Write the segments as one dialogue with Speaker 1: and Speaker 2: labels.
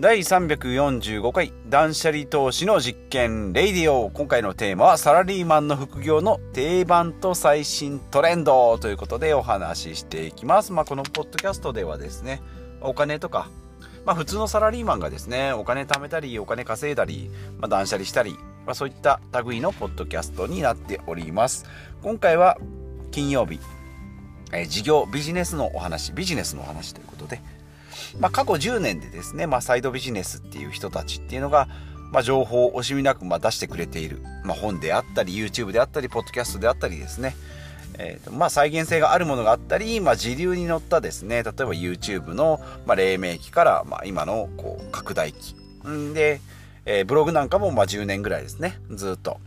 Speaker 1: 第345回断捨離投資の実験レイディオ。今回のテーマはサラリーマンの副業の定番と最新トレンドということでお話ししていきます。まあこのポッドキャストではですねお金とかまあ普通のサラリーマンがですねお金貯めたりお金稼いだり、まあ、断捨離したり、まあ、そういった類のポッドキャストになっております。今回は金曜日え事業ビジネスのお話ビジネスのお話ということでまあ、過去10年でですね、まあ、サイドビジネスっていう人たちっていうのが、まあ、情報を惜しみなくま出してくれている、まあ、本であったり YouTube であったりポッドキャストであったりですね、えーとまあ、再現性があるものがあったり、まあ、時流に乗ったですね例えば YouTube の、まあ、黎明期から、まあ、今のこう拡大期。で、えー、ブログなんかもまあ10年ぐらいですね。ずっと、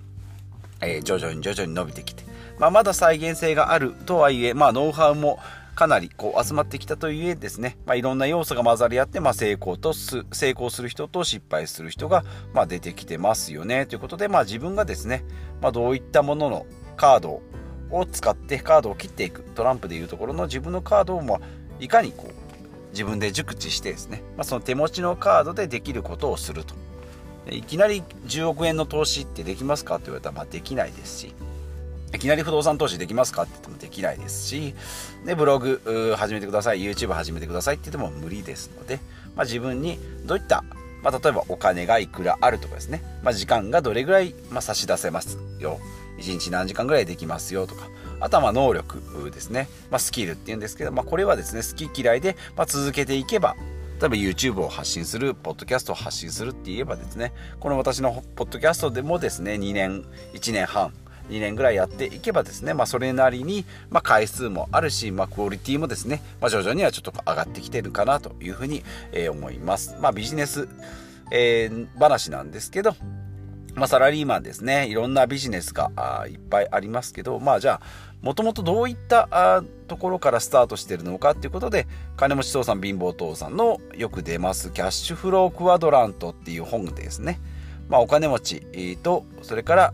Speaker 1: えー、徐々に徐々に伸びてきて、まあ、まだ再現性があるとはいえ、まあ、ノウハウもかなりこう集まってきたといえですね、まあ、いろんな要素が混ざり合って、まあ、成功とす成功する人と失敗する人が、まあ、出てきてますよね。ということで、まあ、自分がですね、まあ、どういったもののカードを使ってカードを切っていくトランプでいうところの自分のカードを、まあ、いかにこう自分で熟知してですね、まあ、その手持ちのカードでできることをするといきなり10億円の投資ってできますかって言われたらまあできないですしいきなり不動産投資できますかって言ってもできないですし、で、ブログ始めてください、YouTube 始めてくださいって言っても無理ですので、まあ、自分にどういった、まあ、例えばお金がいくらあるとかですね、まあ、時間がどれぐらい、ま差し出せますよ、1日何時間ぐらいできますよとか、あとはま能力ですね、まスキルっていうんですけど、まあ、これはですね、好き嫌いで、ま続けていけば、例えば YouTube を発信する、ポッドキャストを発信するって言えばですね、この私のポッドキャストでもですね、2年、1年半、2年ぐらいやっていけばですね、まあ、それなりに、まあ、回数もあるし、まあ、クオリティもですね、まあ、徐々にはちょっと上がってきてるかなというふうに、えー、思います。まあ、ビジネス、えー、話なんですけど、まあ、サラリーマンですね、いろんなビジネスがあいっぱいありますけど、まあ、じゃあ、もともとどういったあところからスタートしてるのかっていうことで、金持ち父さん貧乏父さんのよく出ますキャッシュフロークワドラントっていう本でですね、まあ、お金持ちと、それから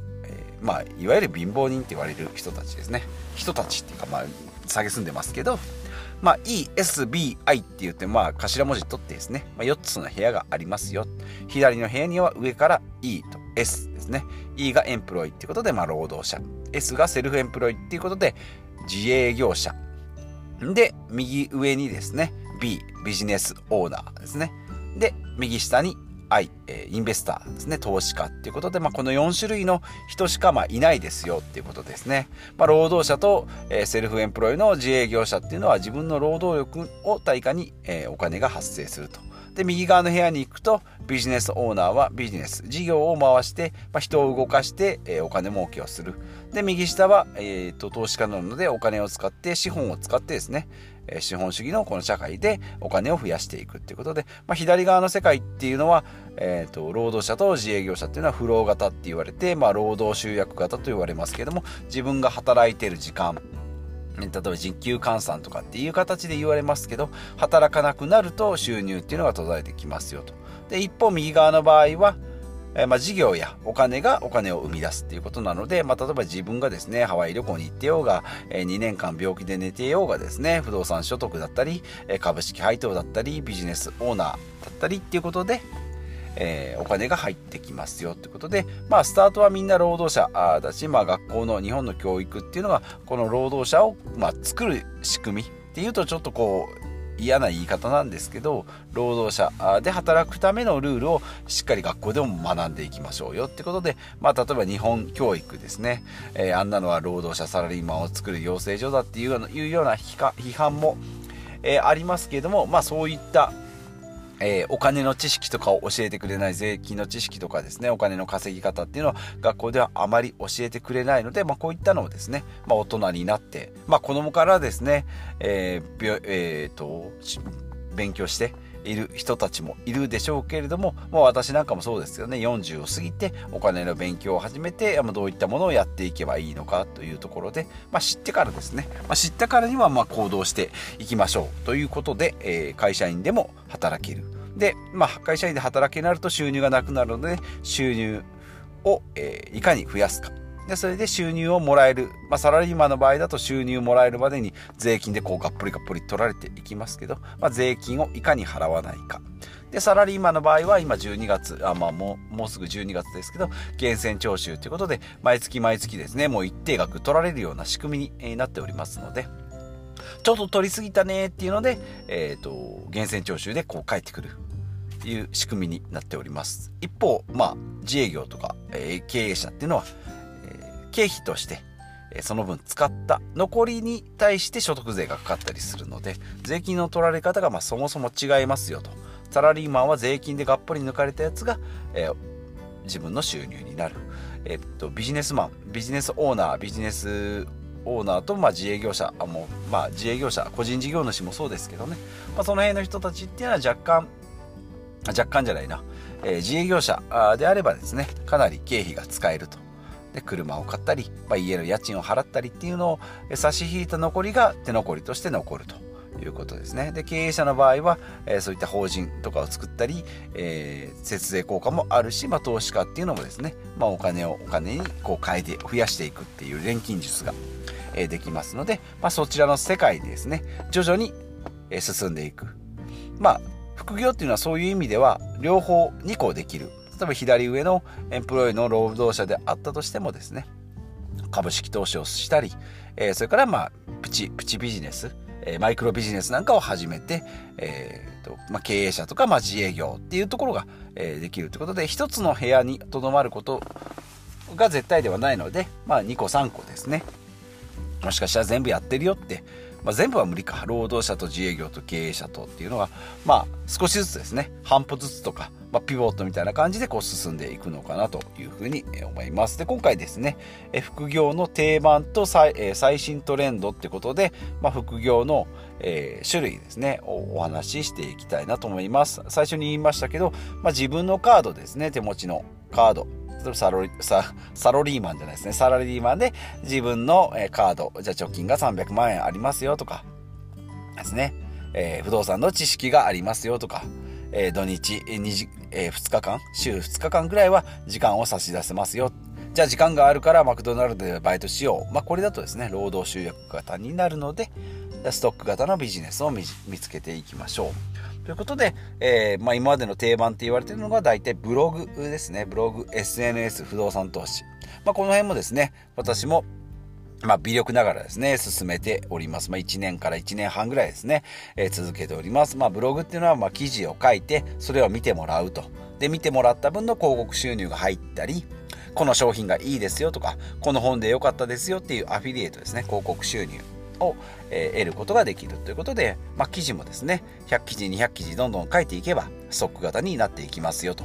Speaker 1: まあ、いわゆる貧乏人って言われる人たちですね。人たちっていうか、まあ、下げすんでますけど、まあ、ESBI って言って、まあ、頭文字取ってですね、まあ、4つの部屋がありますよ。左の部屋には上から E と S ですね。E がエンプロイっていうことで、まあ、労働者。S がセルフエンプロイっていうことで、自営業者。で、右上にですね、B、ビジネスオーナーですね。で、右下に I、えインベスターですね、投資家っていうことで、まあ、この4種類の人しかまあいないですよっていうことですね。まあ、労働者と、えセルフエンプロイの自営業者っていうのは自分の労働力を対価に、えお金が発生すると。で、右側の部屋に行くと、ビジネスオーナーはビジネス、事業を回して、まあ、人を動かして、えお金儲けをする。で、右下は、えーと、投資家なのでお金を使って、資本を使ってですね、資本主義のこの社会でお金を増やしていくっていうことで、まあ、左側の世界っていうのは、えーと、労働者と自営業者っていうのは不労型って言われて、まあ、労働集約型と言われますけども自分が働いてる時間例えば時給換算とかっていう形で言われますけど働かなくなると収入っていうのが途絶えてきますよと。で一方右側の場合はえまあ、事業やお金がお金を生み出すっていうことなので、まあ、例えば自分がですね、ハワイ旅行に行ってようが、え2年間病気で寝てようがですね、不動産所得だったり、え株式配当だったり、ビジネスオーナーだったりっていうことで、えー、お金が入ってきますよってことで、まあ、スタートはみんな労働者だし、まあ、学校の日本の教育っていうのがこの労働者を、まあ、作る仕組みっていうとちょっとこう嫌な言い方なんですけど労働者で働くためのルールをしっかり学校でも学んでいきましょうよってことで、まあ、例えば日本教育ですね、えー、あんなのは労働者サラリーマンを作る養成所だっていうような批判も、えー、ありますけれども、まあ、そういったえー、お金の知識とかを教えてくれない税金の知識とかですね、お金の稼ぎ方っていうのは学校ではあまり教えてくれないので、まあ、こういったのをですね、まあ、大人になって、まあ、子供からですね、えーえーと、勉強している人たちもいるでしょうけれども、まあ、私なんかもそうですよね。40を過ぎてお金の勉強を始めて、どういったものをやっていけばいいのかというところで、まあ、知ってからですね、まあ、知ったからにはま行動していきましょうということで、えー、会社員でも働ける。で、まあ、会社員で働けなると収入がなくなるので収入を、えー、いかに増やすか。でそれで収入をもらえる、まあ、サラリーマンの場合だと収入もらえるまでに税金でこうがっぽりがっぽり取られていきますけど、まあ、税金をいかに払わないか。でサラリーマンの場合は今12月あ、まあ、もうもうすぐ12月ですけど源泉徴収ということで毎月毎月ですねもう一定額取られるような仕組みになっておりますのでちょっと取りすぎたねっていうので、えーと、源泉徴収でこう返ってくるという仕組みになっております。一方まあ自営業とか、えー、経営者っていうのは、経費としてその分使った残りに対して所得税がかかったりするので税金の取られ方がまそもそも違いますよと。サラリーマンは税金でがっぽり抜かれたやつが、えー、自分の収入になる、え、っとビジネスマンビジネスオーナービジネスオーナーと、まあ、自営業者あもう、まあ、自営業者個人事業主もそうですけどね、まあ、その辺の人たちっていうのは若干若干じゃないな、えー、自営業者であればですねかなり経費が使えると。車を買ったり、まあ、家の家賃を払ったりっていうのを差し引いた残りが手残りとして残るということですね。で、経営者の場合は、えー、そういった法人とかを作ったり、えー、節税効果もあるし、まあ、投資家っていうのもですね、まあ、お金をお金にこう変えて増やしていくっていう錬金術が、えー、できますので、まあ、そちらの世界でですね、徐々に、え、進んでいく。まあ、副業っていうのはそういう意味では、両方2個できる。例えば左上のエンプロイの労働者であったとしてもですね、株式投資をしたり、えー、それからまあ、プチ、プチビジネス、えマイクロビジネスなんかを始めて、えーとまあ、経営者とか、まあ、自営業っていうところが、えー、できるということで一つの部屋にとどまることが絶対ではないので、まあ、2個3個ですね。もしかしたら全部やってるよって、まあ、全部は無理か。労働者と自営業と経営者とっていうのはまあ少しずつですね。半歩ずつとか、まあ、ピボットみたいな感じでこう進んでいくのかなというふうに思います。で今回ですね副業の定番と最最新トレンドってことで、まあ、副業のえー、種類ですねおお話ししていきたいなと思います。最初に言いましたけど、まあ、自分のカードですね。手持ちのカード。例えばサロリササロリーマンじゃないですね。サラリーマンで自分のカード、じゃあ貯金が300万円ありますよとか、ですね。えー、不動産の知識がありますよとか、えー、土日 2, えー、2日間、週2日間ぐらいは時間を差し出せますよ。じゃあ時間があるからマクドナルドでバイトしよう。まあこれだとですね、労働集約型になるので、ストック型のビジネスを見つけていきましょう。ということで、えー、まあ、今までの定番って言われているのが大体ブログですね。ブログ、SNS、不動産投資。まあ、この辺もですね、私もまあ、微力ながらですね、進めております。まあ、1年から1年半ぐらいですね、えー、続けております。まあ、ブログっていうのは、まあ、記事を書いて、それを見てもらうと。で、見てもらった分の広告収入が入ったり、この商品がいいですよとか、この本で良かったですよっていうアフィリエイトですね、広告収入を、え得ることができるということで、まあ、記事もですね100記事200記事どんどん書いていけばストック型になっていきますよと。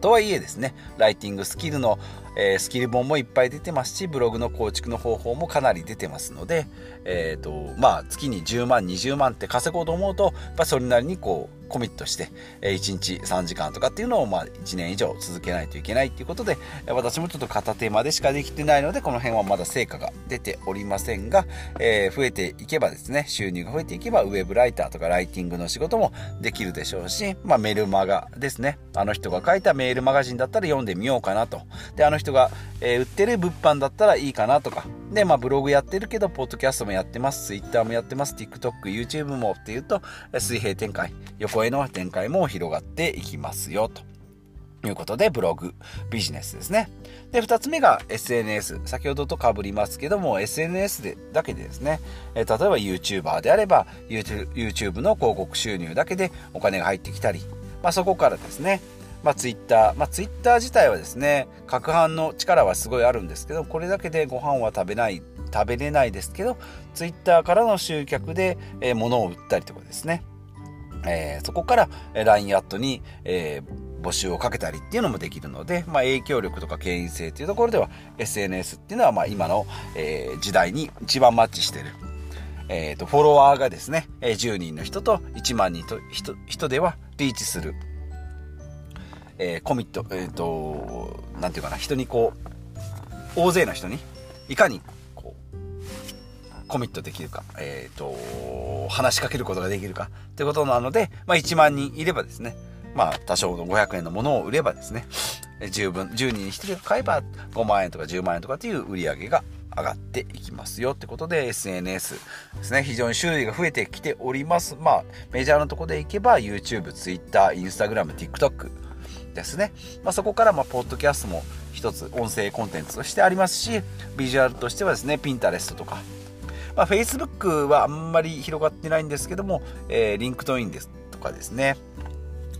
Speaker 1: とはいえですねライティングスキルの、えー、スキル本もいっぱい出てますしブログの構築の方法もかなり出てますので、えーとまあ、月に10万20万って稼ごうと思うとやっぱそれなりにこうコミットして、え1日3時間とかっていうのを、まあ、1年以上続けないといけないっていうことで、私もちょっと片手までしかできてないので、この辺はまだ成果が出ておりませんが、えー、増えていけばですね、収入が増えていけば、ウェブライターとかライティングの仕事もできるでしょうし、まあ、メルマガですね。あの人が書いたメールマガジンだったら読んでみようかなと。で、あの人が、えー、売ってる物販だったらいいかなとか。で、まあ、ブログやってるけど、ポッドキャストもやってます、ツイッターもやってます、TikTok、YouTube もっていうと、水平展開、横への展開も広がっていきますよ、と。いうことで、ブログ、ビジネスですね。で、二つ目が SNS。先ほどと被りますけども、SNS でだけでですね、え例えば YouTuber であれば、YouTube の広告収入だけでお金が入ってきたり、まあそこからですね、まあ、ツイッター、まあ、ツイッター自体はですね、攪拌の力はすごいあるんですけど、これだけでご飯は食べない、食べれないですけど、ツイッターからの集客で、えー、物を売ったりとかですね、えー、そこから LINE アットに、えー、募集をかけたりっていうのもできるので、まあ、影響力とか権威性っていうところでは SNS っていうのはまあ今の、えー、時代に一番マッチしてる。えーと、フォロワーがですね、え10人の人と1万人と人人ではリーチするえー、コミット、えっ、ー、と、なんていうかな、人にこう、大勢の人に、いかに、こう、コミットできるか、えっ、ー、と、話しかけることができるか、ってことなので、まあ、1万人いればですね、まあ多少の500円のものを売ればですね十分10人に1人が買えば5万円とか10万円とかっていう売り上げが上がっていきますよってことで SNS ですね非常に種類が増えてきております。まあメジャーなとこでいけば YouTube、Twitter、Instagram、TikTok ですね、まあ、そこからまあポッドキャストも一つ音声コンテンツとしてありますしビジュアルとしてはですね Pinterest とか。まあ、Facebook はあんまり広がってないんですけども、えー、 LinkedIn ですとかですね、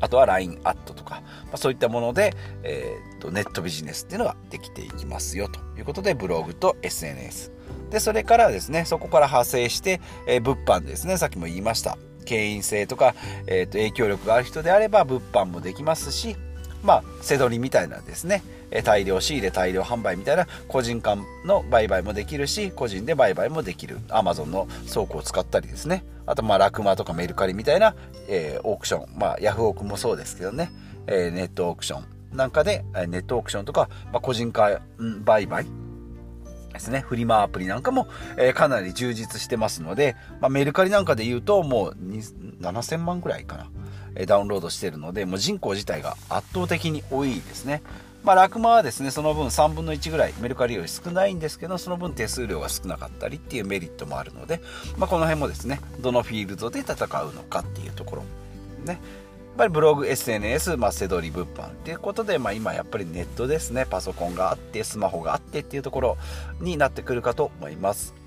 Speaker 1: あとは LINE アットとか、まあ、そういったもので、えーと、ネットビジネスっていうのができていきますよということで、ブログと SNS。で、それからですね、そこから派生して、えー、物販ですね、さっきも言いました。権威性とか、えーと影響力がある人であれば物販もできますし、まあ、せどりみたいなですね、大量仕入れ大量販売みたいな個人間の売買もできるし個人で売買もできる。Amazon の倉庫を使ったりですね。あとまあラクマとかメルカリみたいな、えー、オークション。まあヤフオクもそうですけどね、えー、ネットオークション。なんかでネットオークションとか、まあ、個人化売買ですね、フリマアプリなんかも、えー、かなり充実してますので、まあ、メルカリなんかで言うともう7000万ぐらいかな、ダウンロードしてるので、もう人口自体が圧倒的に多いですね。まあ、ラクマはですね、その分3分の1ぐらいメルカリより少ないんですけど、その分手数料が少なかったりっていうメリットもあるので、まあ、この辺もですね、どのフィールドで戦うのかっていうところ。ね。やっぱりブログ、SNS、まあ、背取り物販っていうことで、まあ、今やっぱりネットですね、パソコンがあって、スマホがあってっていうところになってくるかと思います。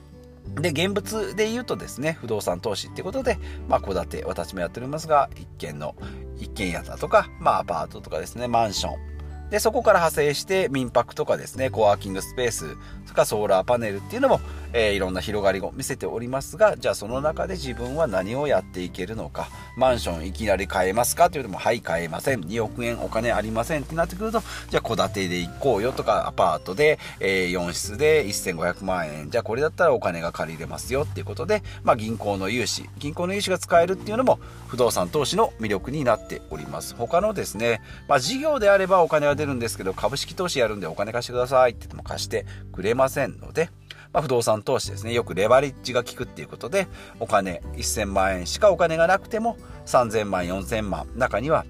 Speaker 1: で、現物で言うとですね、不動産投資ってことで、まあ、戸建て、私もやっておりますが、一軒の、一軒家だとか、まあ、アパートとかですね、マンション、で、そこから派生して民泊とかですね、コワーキングスペース、とかソーラーパネルっていうのも、えー、いろんな広がりを見せておりますが、じゃあその中で自分は何をやっていけるのか、マンションいきなり買えますかというとも、はい、買えません。2億円お金ありませんってなってくると、じゃあ戸建てで行こうよとか、アパートで、えー、4室で1500万円、じゃあこれだったらお金が借りれますよっていうことで、まあ銀行の融資、銀行の融資が使えるっていうのも不動産投資の魅力になっております。他のですね、まあ事業であればお金が出るんですけど、株式投資やるんでお金貸してくださいって言っても貸してくれませんので、まあ、不動産投資ですね。よくレバレッジが効くっていうことで、お金1000万円しかお金がなくても3000万、4000万、中には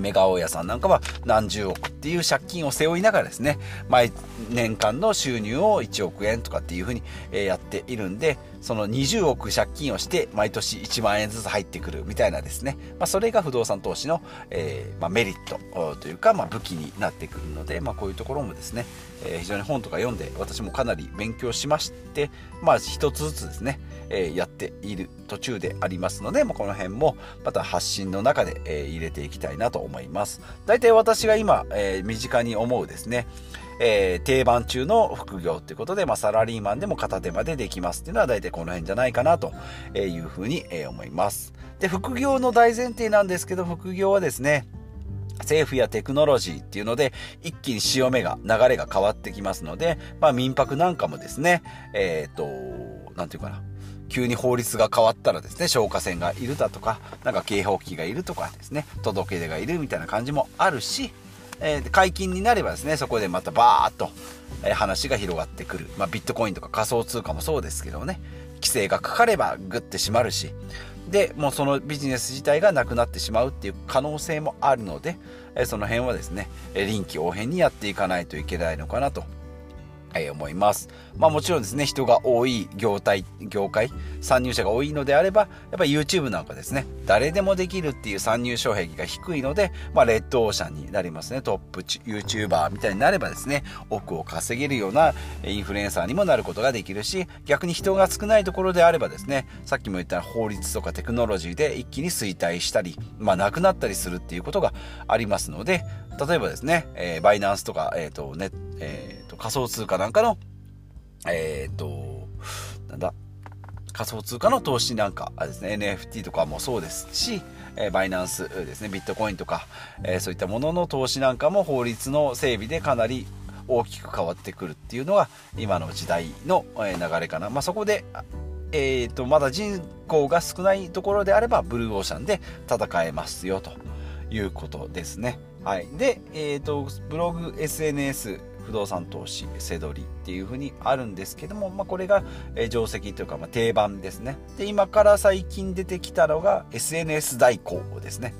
Speaker 1: メガ大家さんなんかは何十億っていう借金を背負いながらですね、毎年間の収入を1億円とかっていうふうにやっているんで、その20億借金をして毎年1万円ずつ入ってくるみたいなですね、まあ、それが不動産投資の、えー、まあ、メリットというか、まあ、武器になってくるので、ま、こういうところもですね、えー、非常に本とか読んで私もかなり勉強しまして、まあ、一つずつですね、えー、やっている途中でありますので、ま、この辺もまた発信の中で、え入れていきたいなと思います。大体私が今、え身近に思うですね、えー、定番中の副業っていうことで、まあ、サラリーマンでも片手までできますっていうのは大体この辺じゃないかなというふうに思います。で、副業の大前提なんですけど、副業はですね、政府やテクノロジーっていうので、一気に潮目が、流れが変わってきますので、まあ民泊なんかもですね、えっ、と、なんていうかな、急に法律が変わったらですね、消火栓がいるだとか、なんか警報器がいるとかですね、届け出がいるみたいな感じもあるし、えー、解禁になればですね、そこでまたバーっと、え話が広がってくる。まあ、ビットコインとか仮想通貨もそうですけどね、規制がかかればグッて閉まるし、で、もうそのビジネス自体がなくなってしまうっていう可能性もあるので、えその辺はですね、臨機応変にやっていかないといけないのかなとえ思います。まあもちろんですね、人が多い業態、業界、参入者が多いのであれば、やっぱり YouTube なんかですね、誰でもできるっていう参入障壁が低いので、まあレッドオーシャンになりますね。トップ YouTuber みたいになればですね、億を稼げるようなインフルエンサーにもなることができるし、逆に人が少ないところであればですね、さっきも言った法律とかテクノロジーで一気に衰退したり、まあなくなったりするっていうことがありますので、例えばですね、えー、バイナンスとか、えっ、ー、と、ね、えー、と、仮想通貨なんかの、えっ、ー、と、なんだ、仮想通貨の投資なんかですね、NFT とかもそうですし、えー、バイナンスですね、ビットコインとか、えー、そういったものの投資なんかも法律の整備でかなり大きく変わってくるっていうのが今の時代の流れかな。まあ、そこで、えーと、まだ人口が少ないところであればブルーオーシャンで戦えますよということですね。はい、で、えーと、ブログ SNS 不動産投資せどりっていうふうにあるんですけども、まあ、これがえ定石というか、まあ、定番ですねで今から最近出てきたのが SNS 代行ですね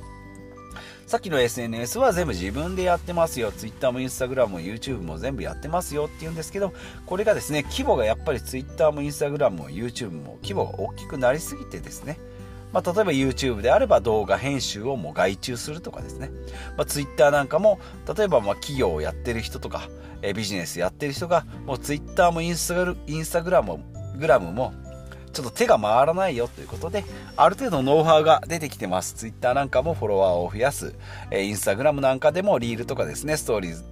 Speaker 1: さっきの SNS は全部自分でやってますよ。Twitter も Instagram も YouTube も全部やってますよって言うんですけど、これがですね、規模がやっぱり Twitter も Instagram も YouTube も規模が大きくなりすぎてですね、まあ、例えば YouTube であれば動画編集をもう外注するとかですね、まあ、Twitter なんかも例えばま企業をやってる人とか、えビジネスやってる人がもう Twitter もインスタグラムグラムもちょっと手が回らないよということで、ある程度ノウハウが出てきてます。Twitter なんかもフォロワーを増やす。えー、Instagram なんかでもリールとかですね、ストーリー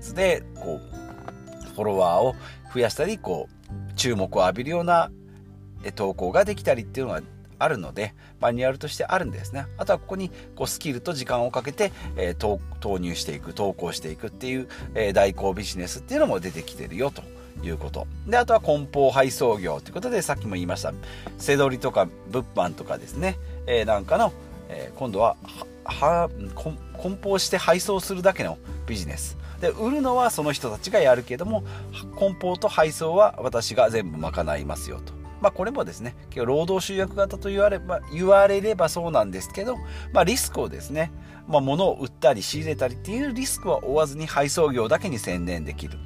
Speaker 1: ズで、こう、フォロワーを増やしたり、こう、注目を浴びるような投稿ができたりっていうのがあるので、マニュアルとしてあるんですね。あとはここにこうスキルと時間をかけて、えー、投入していく、投稿していくっていう、えー、代行ビジネスっていうのも出てきてるよということ。で、あとは梱包配送業ということで、さっきも言いました、背取りとか物販とかですね、えー、なんかの、え今度は、は、梱包して配送するだけのビジネス。で、売るのはその人たちがやるけども、梱包と配送は私が全部賄いますよと。まあ、これもですね、労働集約型と言われば、言われればそうなんですけど、まあ、リスクをですね、まあ、物を売ったり仕入れたりっていうリスクは負わずに配送業だけに専念できる。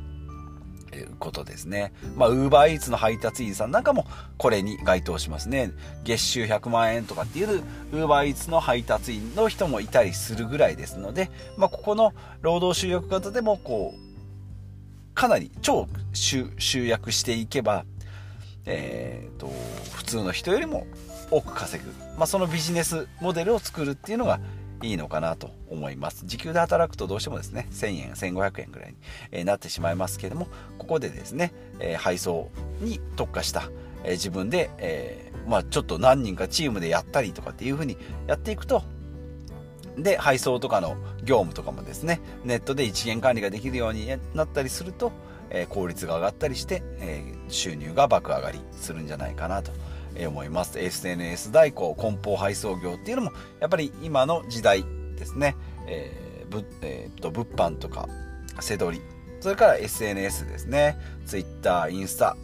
Speaker 1: ということですね。まあ、ウーバーイーツの配達員さんなんかもこれに該当しますね。月収100万円とかっていうウーバーイーツの配達員の人もいたりするぐらいですので、まあ、ここの労働集約型でもこう、かなり超集約していけば、えーと、普通の人よりも多く稼ぐ、まあ、そのビジネスモデルを作るっていうのがいいのかなと思います。時給で働くとどうしてもですね1000円1500円ぐらいに、なってしまいますけれどもここでですね、え配送に特化した、え自分で、えー、まあ、ちょっと何人かチームでやったりとかっていう風にやっていくとで配送とかの業務とかもですねネットで一元管理ができるようになったりするとえ効率が上がったりして、え収入が爆上がりするんじゃないかなと思います。SNS 代行梱包配送業っていうのもやっぱり今の時代ですね、えーえー、と物販とか背取りそれから SNS ですね。Twitter インスタ、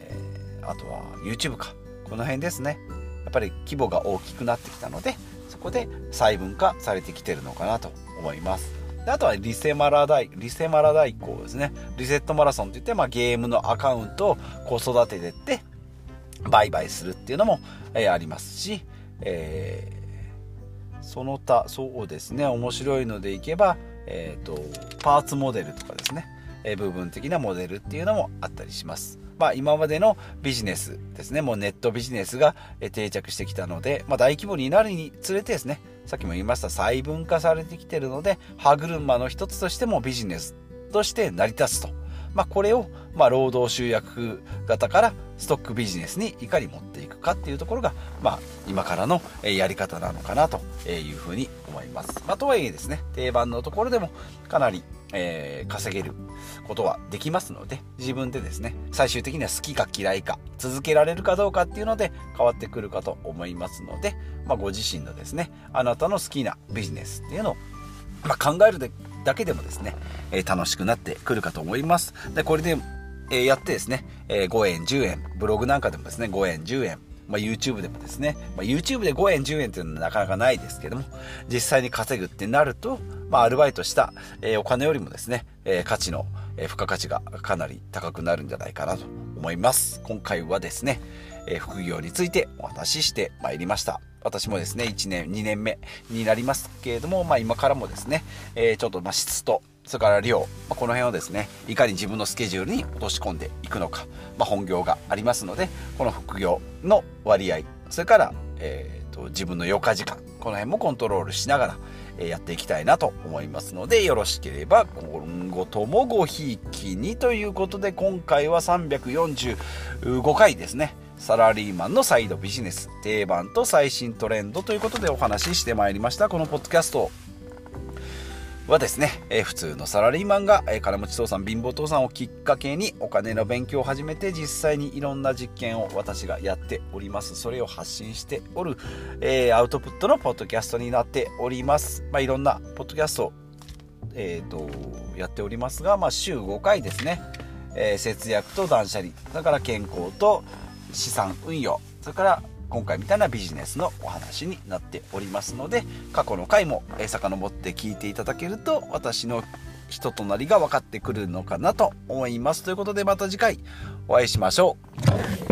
Speaker 1: えー、あとは YouTube か。この辺ですね。やっぱり規模が大きくなってきたのでそこで細分化されてきてるのかなと思います。であとはリセマラ代、リセマラ代行ですね。リセットマラソンといって、まあ、ゲームのアカウントをこう育ててって、売買するっていうのも、えー、ありますし、えー、その他、そうですね、面白いのでいけば、え、ー、と、パーツモデルとかですね、え部分的なモデルっていうのもあったりします。まあ、今までのビジネスですね、もうネットビジネスが定着してきたので、まあ、大規模になるにつれてですね、さっきも言いました細分化されてきてるので歯車の一つとしてもビジネスとして成り立つと、まあ、これを、まあ、労働集約型からストックビジネスにいかに持っていくかっていうところが、まあ、今からのやり方なのかなというふうに思います、まあ、とはいえですね定番のところでもかなりえー、稼げることはできますので自分でですね最終的には好きか嫌いか続けられるかどうかっていうので変わってくるかと思いますので、まあ、ご自身のですねあなたの好きなビジネスっていうのを、まあ、考えるだけでもですね、えー、楽しくなってくるかと思います。でこれで、えー、やってですね、え5円10円ブログなんかでもですね5円10円まあ、YouTube でもですね、まあ、YouTube で5円10円っていうのはなかなかないですけども実際に稼ぐってなると、まあ、アルバイトした、えー、お金よりもですね、えー、価値の、えー、付加価値がかなり高くなるんじゃないかなと思います。今回はですね、え副業についてお話ししてまいりました。私もですね1年2年目になりますけれども、まあ、今からもですね、えちょっとま質とそれから量、まあ、この辺をですねいかに自分のスケジュールに落とし込んでいくのか、まあ、本業がありますのでこの副業の割合それから、えと、自分の余暇時間この辺もコントロールしながら、え、やっていきたいなと思いますのでよろしければ今後ともごひいきにということで今回は345回ですね。サラリーマンのサイドビジネス定番と最新トレンドということでお話ししてまいりました。このポッドキャストはですね、え、普通のサラリーマンが、え、金持ち父さん貧乏父さんをきっかけにお金の勉強を始めて実際にいろんな実験を私がやっております。それを発信しておる、えー、アウトプットのポッドキャストになっております。まあいろんなポッドキャストえーと、やっておりますが、まあ、週5回ですね、え節約と断捨離。それから健康と資産運用。それから今回みたいなビジネスのお話になっておりますので過去の回も遡って聞いていただけると私の人となりが分かってくるのかなと思います。ということでまた次回お会いしましょう。